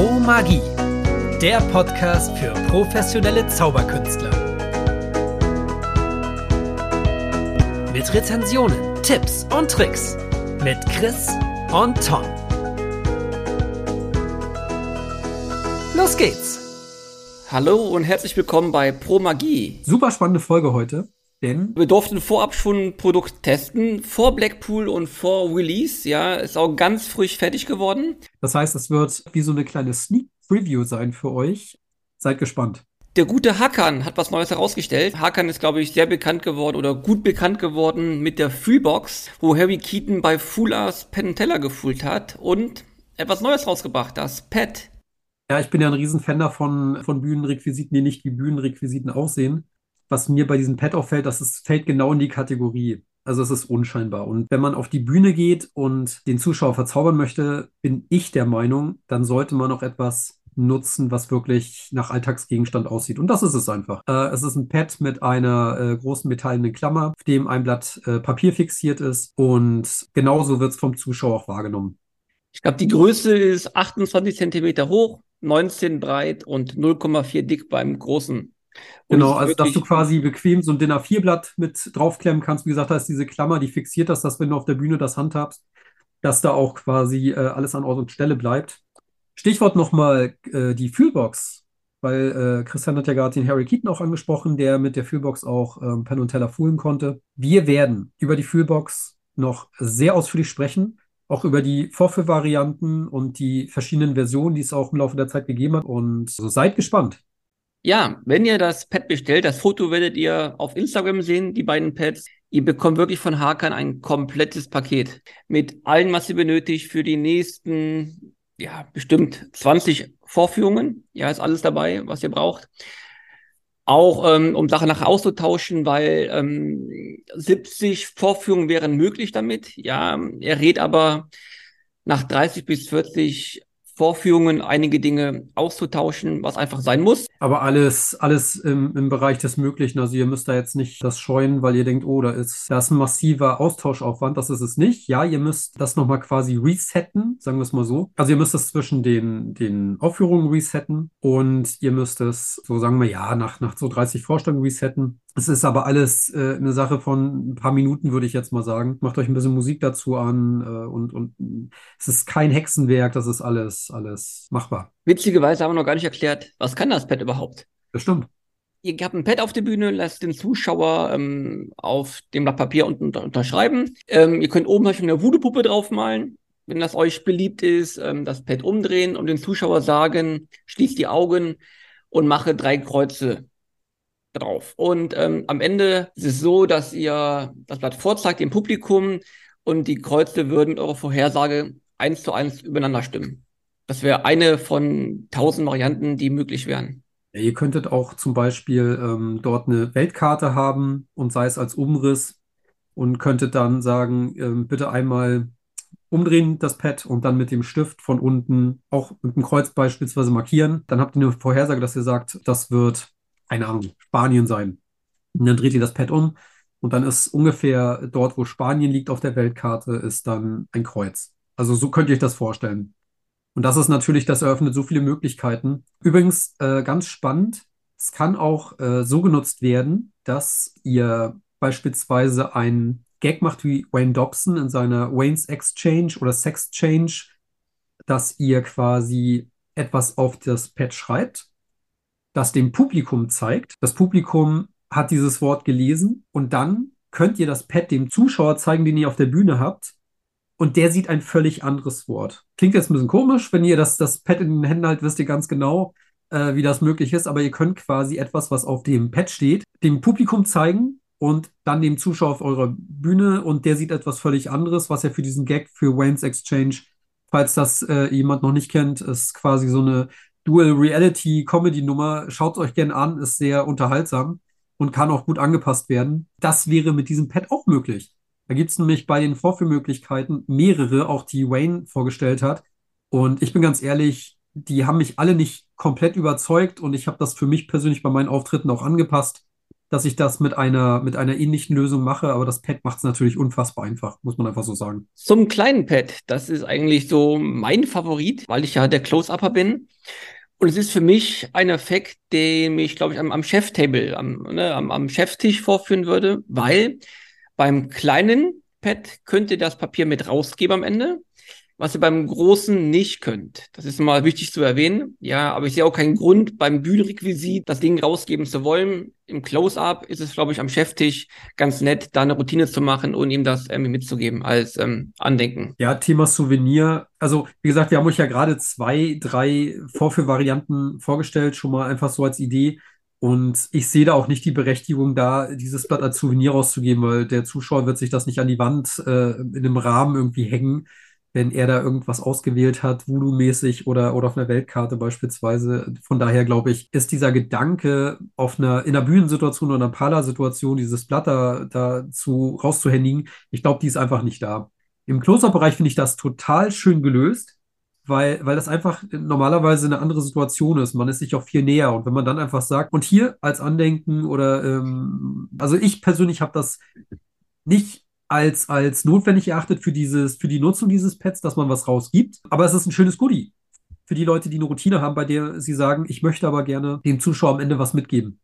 Pro Magie, der Podcast für professionelle Zauberkünstler. Mit Rezensionen, Tipps und Tricks mit Chris und Tom. Los geht's! Hallo und herzlich willkommen bei Pro Magie. Super spannende Folge heute. Denn wir durften vorab schon ein Produkt testen, vor Blackpool und vor Release. Ja, ist auch ganz frisch fertig geworden. Das heißt, es wird wie so eine kleine Sneak Preview sein für euch. Seid gespannt. Der gute Hakan hat was Neues herausgestellt. Hakan ist, glaube ich, sehr bekannt geworden oder gut bekannt geworden mit der Freebox, wo Harry Keaton bei Full Ars Penn Teller gefühlt hat und etwas Neues rausgebracht, das Pet. Ja, ich bin ja ein Riesenfan davon, von Bühnenrequisiten, die nicht wie Bühnenrequisiten aussehen was mir bei diesem Pad auffällt, dass es fällt genau in die Kategorie. Also es ist unscheinbar. Und wenn man auf die Bühne geht und den Zuschauer verzaubern möchte, bin ich der Meinung, dann sollte man auch etwas nutzen, was wirklich nach Alltagsgegenstand aussieht. Und das ist es einfach. Äh, es ist ein Pad mit einer äh, großen metallenen Klammer, auf dem ein Blatt äh, Papier fixiert ist. Und genauso wird es vom Zuschauer auch wahrgenommen. Ich glaube, die Größe ist 28 Zentimeter hoch, 19 breit und 0,4 dick beim großen Genau, also dass du quasi bequem so ein Dinner 4-Blatt mit draufklemmen kannst. Wie gesagt, da ist diese Klammer, die fixiert das, dass wenn du auf der Bühne das handhabst, dass da auch quasi äh, alles an Ort und Stelle bleibt. Stichwort nochmal äh, die Fühlbox, weil äh, Christian hat ja gerade den Harry Keaton auch angesprochen, der mit der Fühlbox auch ähm, Penn und Teller fühlen konnte. Wir werden über die Fühlbox noch sehr ausführlich sprechen, auch über die Vorführvarianten und die verschiedenen Versionen, die es auch im Laufe der Zeit gegeben hat. Und so seid gespannt. Ja, wenn ihr das Pad bestellt, das Foto werdet ihr auf Instagram sehen, die beiden Pads. Ihr bekommt wirklich von Hakan ein komplettes Paket mit allem, was ihr benötigt für die nächsten, ja, bestimmt 20 Vorführungen. Ja, ist alles dabei, was ihr braucht. Auch ähm, um Sachen nachher auszutauschen, weil ähm, 70 Vorführungen wären möglich damit. Ja, er rät aber nach 30 bis 40 Vorführungen einige Dinge auszutauschen, was einfach sein muss. Aber alles, alles im, im Bereich des Möglichen. Also ihr müsst da jetzt nicht das scheuen, weil ihr denkt, oh, da ist, da ein massiver Austauschaufwand. Das ist es nicht. Ja, ihr müsst das nochmal quasi resetten, sagen wir es mal so. Also ihr müsst es zwischen den, den Aufführungen resetten und ihr müsst es, so sagen wir, ja, nach, nach so 30 Vorstellungen resetten. Es ist aber alles äh, eine Sache von ein paar Minuten, würde ich jetzt mal sagen. Macht euch ein bisschen Musik dazu an äh, und, und es ist kein Hexenwerk, das ist alles, alles machbar. Witzigerweise haben wir noch gar nicht erklärt, was kann das Pad überhaupt? Das stimmt. Ihr habt ein Pad auf der Bühne, lasst den Zuschauer ähm, auf dem Blatt Papier unten unter unterschreiben. Ähm, ihr könnt oben euch eine Voodoo-Puppe draufmalen, wenn das euch beliebt ist, ähm, das Pad umdrehen und den Zuschauer sagen, schließt die Augen und mache drei Kreuze drauf. Und ähm, am Ende ist es so, dass ihr das Blatt vorzeigt dem Publikum und die Kreuze würden eure Vorhersage eins zu eins übereinander stimmen. Das wäre eine von tausend Varianten, die möglich wären. Ja, ihr könntet auch zum Beispiel ähm, dort eine Weltkarte haben und sei es als Umriss und könntet dann sagen, ähm, bitte einmal umdrehen das Pad und dann mit dem Stift von unten auch mit dem Kreuz beispielsweise markieren. Dann habt ihr eine Vorhersage, dass ihr sagt, das wird keine Ahnung, Spanien sein. Und dann dreht ihr das Pad um und dann ist ungefähr dort, wo Spanien liegt auf der Weltkarte, ist dann ein Kreuz. Also so könnt ihr euch das vorstellen. Und das ist natürlich, das eröffnet so viele Möglichkeiten. Übrigens, äh, ganz spannend, es kann auch äh, so genutzt werden, dass ihr beispielsweise einen Gag macht wie Wayne Dobson in seiner Wayne's Exchange oder Sex Change, dass ihr quasi etwas auf das Pad schreibt das dem Publikum zeigt. Das Publikum hat dieses Wort gelesen und dann könnt ihr das Pad dem Zuschauer zeigen, den ihr auf der Bühne habt. Und der sieht ein völlig anderes Wort. Klingt jetzt ein bisschen komisch, wenn ihr das, das Pad in den Händen haltet, wisst ihr ganz genau, äh, wie das möglich ist. Aber ihr könnt quasi etwas, was auf dem Pad steht, dem Publikum zeigen und dann dem Zuschauer auf eurer Bühne und der sieht etwas völlig anderes, was ja für diesen Gag für Wayne's Exchange, falls das äh, jemand noch nicht kennt, ist quasi so eine Dual Reality Comedy Nummer. Schaut euch gerne an, ist sehr unterhaltsam und kann auch gut angepasst werden. Das wäre mit diesem Pad auch möglich. Da gibt es nämlich bei den Vorführmöglichkeiten mehrere, auch die Wayne vorgestellt hat. Und ich bin ganz ehrlich, die haben mich alle nicht komplett überzeugt und ich habe das für mich persönlich bei meinen Auftritten auch angepasst. Dass ich das mit einer, mit einer ähnlichen Lösung mache, aber das Pad macht es natürlich unfassbar einfach, muss man einfach so sagen. Zum kleinen Pad, das ist eigentlich so mein Favorit, weil ich ja der Close-Upper bin. Und es ist für mich ein Effekt, den ich, glaube ich, am, am Chef-Table, am, ne, am, am Cheftisch vorführen würde, weil beim kleinen Pad könnt ihr das Papier mit rausgeben am Ende was ihr beim Großen nicht könnt. Das ist mal wichtig zu erwähnen. Ja, aber ich sehe auch keinen Grund, beim Bühnenrequisit das Ding rausgeben zu wollen. Im Close-Up ist es, glaube ich, am Cheftisch ganz nett, da eine Routine zu machen und ihm das irgendwie mitzugeben als ähm, Andenken. Ja, Thema Souvenir. Also, wie gesagt, wir haben euch ja gerade zwei, drei Vorführvarianten vorgestellt, schon mal einfach so als Idee. Und ich sehe da auch nicht die Berechtigung, da dieses Blatt als Souvenir rauszugeben, weil der Zuschauer wird sich das nicht an die Wand äh, in einem Rahmen irgendwie hängen wenn er da irgendwas ausgewählt hat, Voodoo-mäßig oder, oder auf einer Weltkarte beispielsweise. Von daher glaube ich, ist dieser Gedanke, auf einer, in einer Bühnensituation oder einer Parla-Situation dieses Blatt da, zu, rauszuhändigen, ich glaube, die ist einfach nicht da. Im Close-Up-Bereich finde ich das total schön gelöst, weil, weil das einfach normalerweise eine andere Situation ist. Man ist sich auch viel näher. Und wenn man dann einfach sagt, und hier als Andenken oder, ähm, also ich persönlich habe das nicht als, als notwendig erachtet für dieses, für die Nutzung dieses Pads, dass man was rausgibt. Aber es ist ein schönes Goodie für die Leute, die eine Routine haben, bei der sie sagen, ich möchte aber gerne dem Zuschauer am Ende was mitgeben.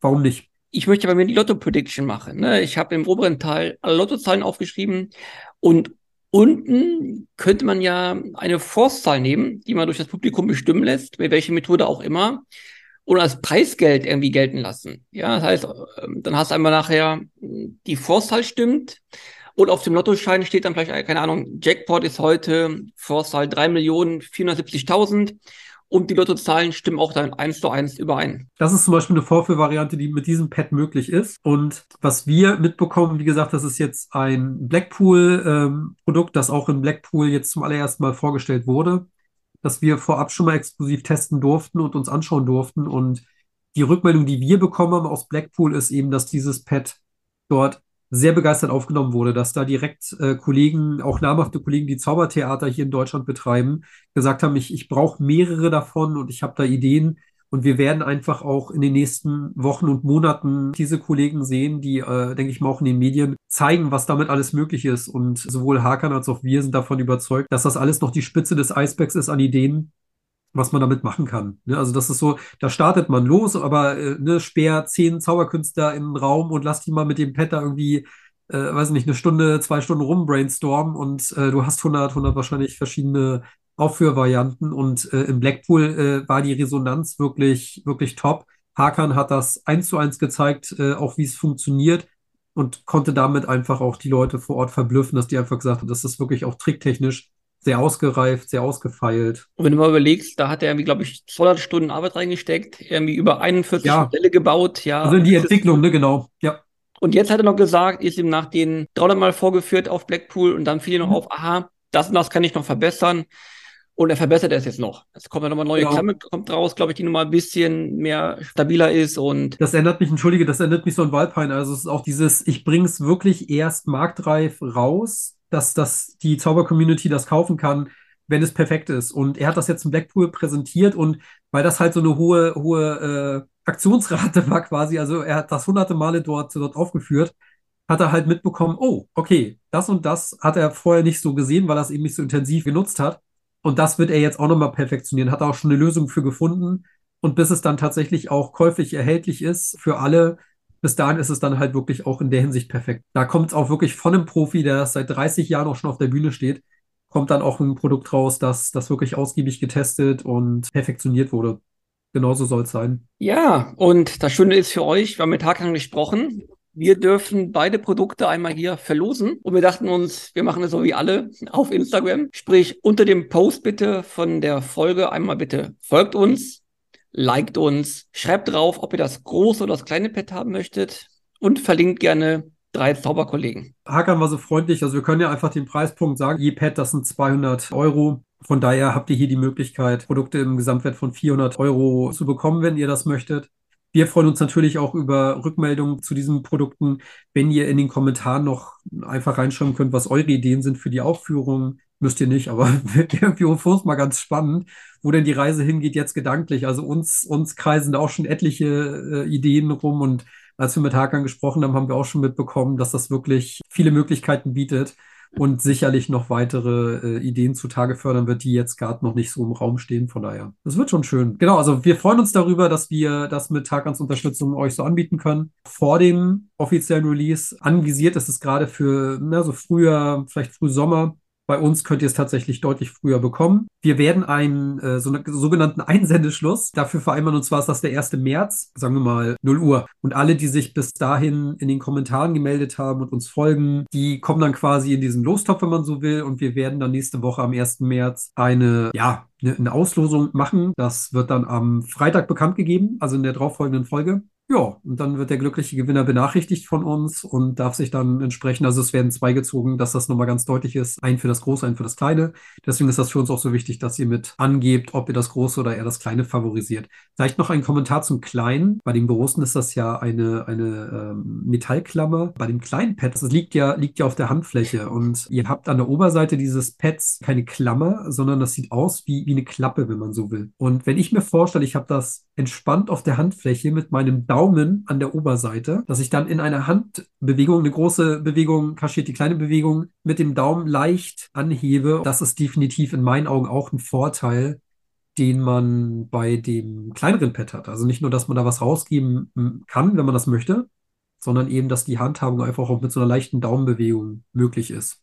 Warum nicht? Ich möchte bei mir die Lotto-Prediction machen. Ne? Ich habe im oberen Teil alle Lottozahlen aufgeschrieben und unten könnte man ja eine Force-Zahl nehmen, die man durch das Publikum bestimmen lässt, mit welcher Methode auch immer, oder als Preisgeld irgendwie gelten lassen. Ja, das heißt, ähm, dann hast du einmal nachher die Force-Zahl stimmt, und auf dem Lottoschein steht dann vielleicht, keine Ahnung, Jackpot ist heute Vorzahl 3.470.000 und die Lottozahlen stimmen auch dann eins zu eins überein. Das ist zum Beispiel eine Vorführvariante, die mit diesem Pad möglich ist. Und was wir mitbekommen, wie gesagt, das ist jetzt ein Blackpool-Produkt, ähm, das auch in Blackpool jetzt zum allerersten Mal vorgestellt wurde, das wir vorab schon mal exklusiv testen durften und uns anschauen durften. Und die Rückmeldung, die wir bekommen haben aus Blackpool, ist eben, dass dieses Pad dort sehr begeistert aufgenommen wurde, dass da direkt äh, Kollegen, auch namhafte Kollegen, die Zaubertheater hier in Deutschland betreiben, gesagt haben, ich, ich brauche mehrere davon und ich habe da Ideen. Und wir werden einfach auch in den nächsten Wochen und Monaten diese Kollegen sehen, die, äh, denke ich mal, auch in den Medien zeigen, was damit alles möglich ist. Und sowohl Hakan als auch wir sind davon überzeugt, dass das alles noch die Spitze des Eisbergs ist an Ideen, was man damit machen kann. Ne? Also das ist so, da startet man los, aber äh, ne, sperr zehn Zauberkünstler in den Raum und lass die mal mit dem Pet da irgendwie, äh, weiß nicht, eine Stunde, zwei Stunden rum brainstormen und äh, du hast 100, 100 wahrscheinlich verschiedene Aufführvarianten und äh, im Blackpool äh, war die Resonanz wirklich, wirklich top. Hakan hat das eins zu eins gezeigt, äh, auch wie es funktioniert und konnte damit einfach auch die Leute vor Ort verblüffen, dass die einfach gesagt haben, das ist wirklich auch tricktechnisch sehr ausgereift, sehr ausgefeilt. Und wenn du mal überlegst, da hat er irgendwie, glaube ich, 200 Stunden Arbeit reingesteckt, irgendwie über 41 ja. Modelle gebaut, ja. Also in die Entwicklung, ne, genau, ja. Und jetzt hat er noch gesagt, ist ihm nach den 300 Mal vorgeführt auf Blackpool und dann fiel ihm noch mhm. auf, aha, das und das kann ich noch verbessern. Und er verbessert es jetzt noch. Es kommt ja nochmal neue genau. Klamme, kommt raus, glaube ich, die nochmal ein bisschen mehr stabiler ist und. Das ändert mich, entschuldige, das ändert mich so an Waldpein. Also es ist auch dieses, ich bring's wirklich erst marktreif raus, dass, dass die Zauber-Community das kaufen kann, wenn es perfekt ist. Und er hat das jetzt im Blackpool präsentiert und weil das halt so eine hohe, hohe äh, Aktionsrate war quasi, also er hat das hunderte Male dort, dort aufgeführt, hat er halt mitbekommen, oh, okay, das und das hat er vorher nicht so gesehen, weil er es eben nicht so intensiv genutzt hat. Und das wird er jetzt auch nochmal perfektionieren. Hat er auch schon eine Lösung für gefunden. Und bis es dann tatsächlich auch käuflich erhältlich ist für alle, bis dahin ist es dann halt wirklich auch in der Hinsicht perfekt. Da kommt es auch wirklich von einem Profi, der seit 30 Jahren auch schon auf der Bühne steht, kommt dann auch ein Produkt raus, das, das wirklich ausgiebig getestet und perfektioniert wurde. Genauso soll es sein. Ja, und das Schöne ist für euch, wir haben mit Hakan gesprochen. Wir dürfen beide Produkte einmal hier verlosen. Und wir dachten uns, wir machen es so wie alle auf Instagram. Sprich, unter dem Post bitte von der Folge einmal bitte folgt uns, liked uns, schreibt drauf, ob ihr das große oder das kleine Pad haben möchtet und verlinkt gerne drei Zauberkollegen. Hakan war so freundlich, also wir können ja einfach den Preispunkt sagen. Je Pad, das sind 200 Euro. Von daher habt ihr hier die Möglichkeit, Produkte im Gesamtwert von 400 Euro zu bekommen, wenn ihr das möchtet. Wir freuen uns natürlich auch über Rückmeldungen zu diesen Produkten, wenn ihr in den Kommentaren noch einfach reinschreiben könnt, was eure Ideen sind für die Aufführung, müsst ihr nicht, aber irgendwie für uns mal ganz spannend, wo denn die Reise hingeht jetzt gedanklich. Also uns, uns kreisen da auch schon etliche äh, Ideen rum und als wir mit Hakan gesprochen haben, haben wir auch schon mitbekommen, dass das wirklich viele Möglichkeiten bietet und sicherlich noch weitere äh, Ideen zutage fördern wird, die jetzt gerade noch nicht so im Raum stehen. Von daher, das wird schon schön. Genau, also wir freuen uns darüber, dass wir das mit Hakans Unterstützung euch so anbieten können. Vor dem offiziellen Release anvisiert ist es gerade für na, so früher, vielleicht Frühsommer bei uns könnt ihr es tatsächlich deutlich früher bekommen. Wir werden einen äh, so einen sogenannten Einsendeschluss dafür vereinbaren, und zwar ist das der 1. März, sagen wir mal 0 Uhr. Und alle, die sich bis dahin in den Kommentaren gemeldet haben und uns folgen, die kommen dann quasi in diesen Lostopf, wenn man so will. Und wir werden dann nächste Woche am 1. März eine, ja, eine, eine Auslosung machen. Das wird dann am Freitag bekannt gegeben, also in der darauffolgenden Folge. Ja, und dann wird der glückliche Gewinner benachrichtigt von uns und darf sich dann entsprechend, also es werden zwei gezogen, dass das nochmal ganz deutlich ist, ein für das Große, ein für das Kleine. Deswegen ist das für uns auch so wichtig, dass ihr mit angebt, ob ihr das Große oder eher das Kleine favorisiert. Vielleicht noch ein Kommentar zum Kleinen. Bei dem Großen ist das ja eine, eine ähm, Metallklammer. Bei dem kleinen Pad, das liegt ja, liegt ja auf der Handfläche und ihr habt an der Oberseite dieses Pads keine Klammer, sondern das sieht aus wie, wie eine Klappe, wenn man so will. Und wenn ich mir vorstelle, ich habe das entspannt auf der Handfläche mit meinem Daumen an der Oberseite, dass ich dann in einer Handbewegung, eine große Bewegung kaschiert, die kleine Bewegung mit dem Daumen leicht anhebe. Das ist definitiv in meinen Augen auch ein Vorteil, den man bei dem kleineren Pad hat. Also nicht nur, dass man da was rausgeben kann, wenn man das möchte, sondern eben, dass die Handhabung einfach auch mit so einer leichten Daumenbewegung möglich ist.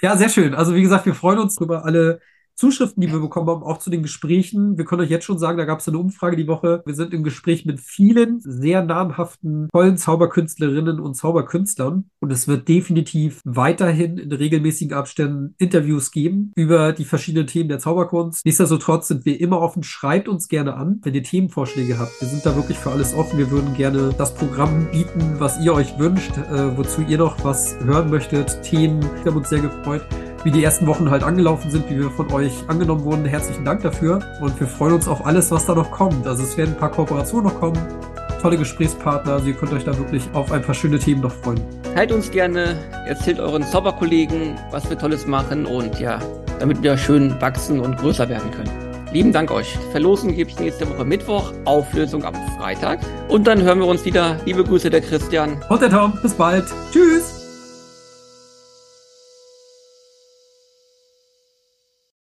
Ja, sehr schön. Also wie gesagt, wir freuen uns über alle Zuschriften, die wir bekommen haben, auch zu den Gesprächen. Wir können euch jetzt schon sagen, da gab es eine Umfrage die Woche. Wir sind im Gespräch mit vielen sehr namhaften, tollen Zauberkünstlerinnen und Zauberkünstlern. Und es wird definitiv weiterhin in regelmäßigen Abständen Interviews geben über die verschiedenen Themen der Zauberkunst. Nichtsdestotrotz sind wir immer offen. Schreibt uns gerne an, wenn ihr Themenvorschläge habt. Wir sind da wirklich für alles offen. Wir würden gerne das Programm bieten, was ihr euch wünscht, äh, wozu ihr noch was hören möchtet. Themen. Wir haben uns sehr gefreut wie die ersten Wochen halt angelaufen sind, wie wir von euch angenommen wurden. Herzlichen Dank dafür und wir freuen uns auf alles, was da noch kommt. Also es werden ein paar Kooperationen noch kommen, tolle Gesprächspartner, also ihr könnt euch da wirklich auf ein paar schöne Themen noch freuen. Teilt uns gerne, erzählt euren Zauberkollegen, was wir Tolles machen und ja, damit wir schön wachsen und größer werden können. Lieben Dank euch. Verlosen gibt es nächste Woche Mittwoch, Auflösung am Freitag. Und dann hören wir uns wieder. Liebe Grüße der Christian. Und der Tom. Bis bald. Tschüss.